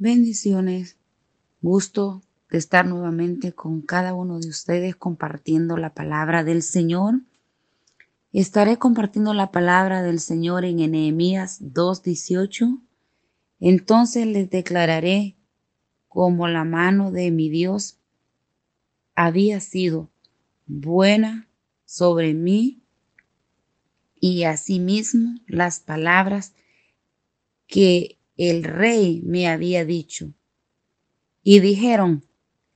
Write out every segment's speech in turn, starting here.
Bendiciones. Gusto de estar nuevamente con cada uno de ustedes compartiendo la palabra del Señor. Estaré compartiendo la palabra del Señor en Nehemías 2:18. Entonces les declararé como la mano de mi Dios había sido buena sobre mí y asimismo las palabras que el rey me había dicho. Y dijeron,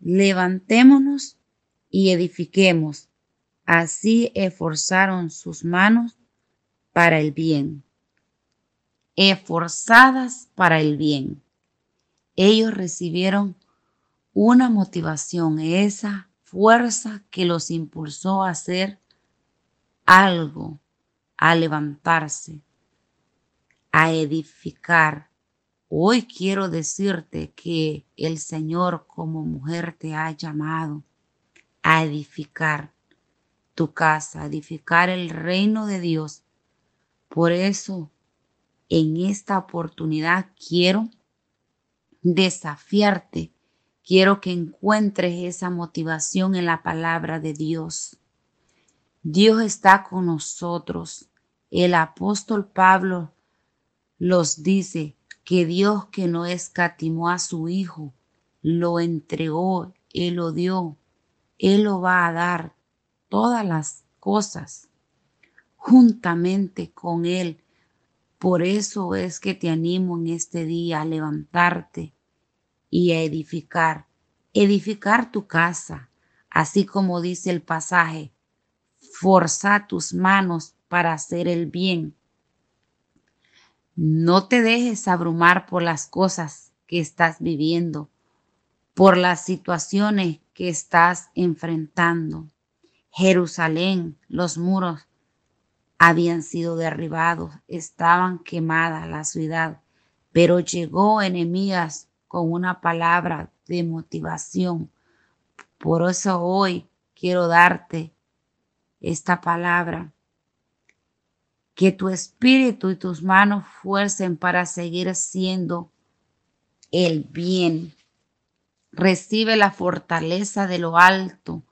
levantémonos y edifiquemos. Así esforzaron sus manos para el bien. Esforzadas para el bien. Ellos recibieron una motivación, esa fuerza que los impulsó a hacer algo, a levantarse, a edificar, Hoy quiero decirte que el Señor como mujer te ha llamado a edificar tu casa, a edificar el reino de Dios. Por eso, en esta oportunidad quiero desafiarte, quiero que encuentres esa motivación en la palabra de Dios. Dios está con nosotros. El apóstol Pablo los dice, que Dios que no escatimó a su Hijo, lo entregó, Él lo dio, Él lo va a dar todas las cosas juntamente con Él. Por eso es que te animo en este día a levantarte y a edificar, edificar tu casa, así como dice el pasaje, forza tus manos para hacer el bien no te dejes abrumar por las cosas que estás viviendo, por las situaciones que estás enfrentando. Jerusalén, los muros habían sido derribados, estaban quemadas la ciudad, pero llegó enemías con una palabra de motivación. Por eso hoy quiero darte esta palabra que tu espíritu y tus manos fuercen para seguir haciendo el bien. Recibe la fortaleza de lo alto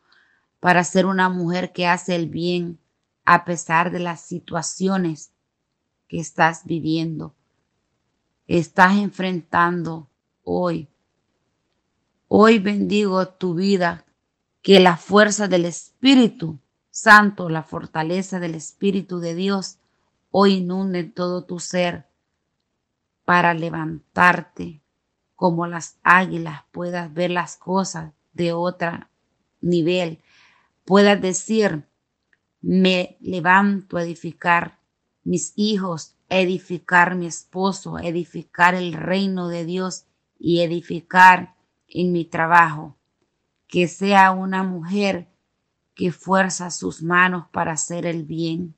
para ser una mujer que hace el bien a pesar de las situaciones que estás viviendo, estás enfrentando hoy. Hoy bendigo tu vida, que la fuerza del Espíritu Santo, la fortaleza del Espíritu de Dios, hoy inunde todo tu ser para levantarte como las águilas, puedas ver las cosas de otro nivel, puedas decir, me levanto a edificar mis hijos, edificar mi esposo, edificar el reino de Dios y edificar en mi trabajo. Que sea una mujer que fuerza sus manos para hacer el bien,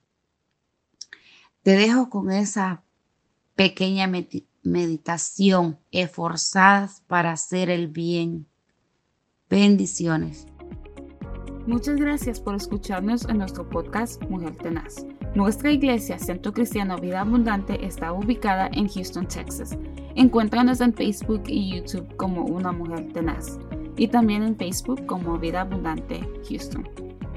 te dejo con esa pequeña meditación, esforzadas para hacer el bien. Bendiciones. Muchas gracias por escucharnos en nuestro podcast Mujer Tenaz. Nuestra iglesia, Centro Cristiano Vida Abundante, está ubicada en Houston, Texas. Encuéntranos en Facebook y YouTube como Una Mujer Tenaz y también en Facebook como Vida Abundante Houston.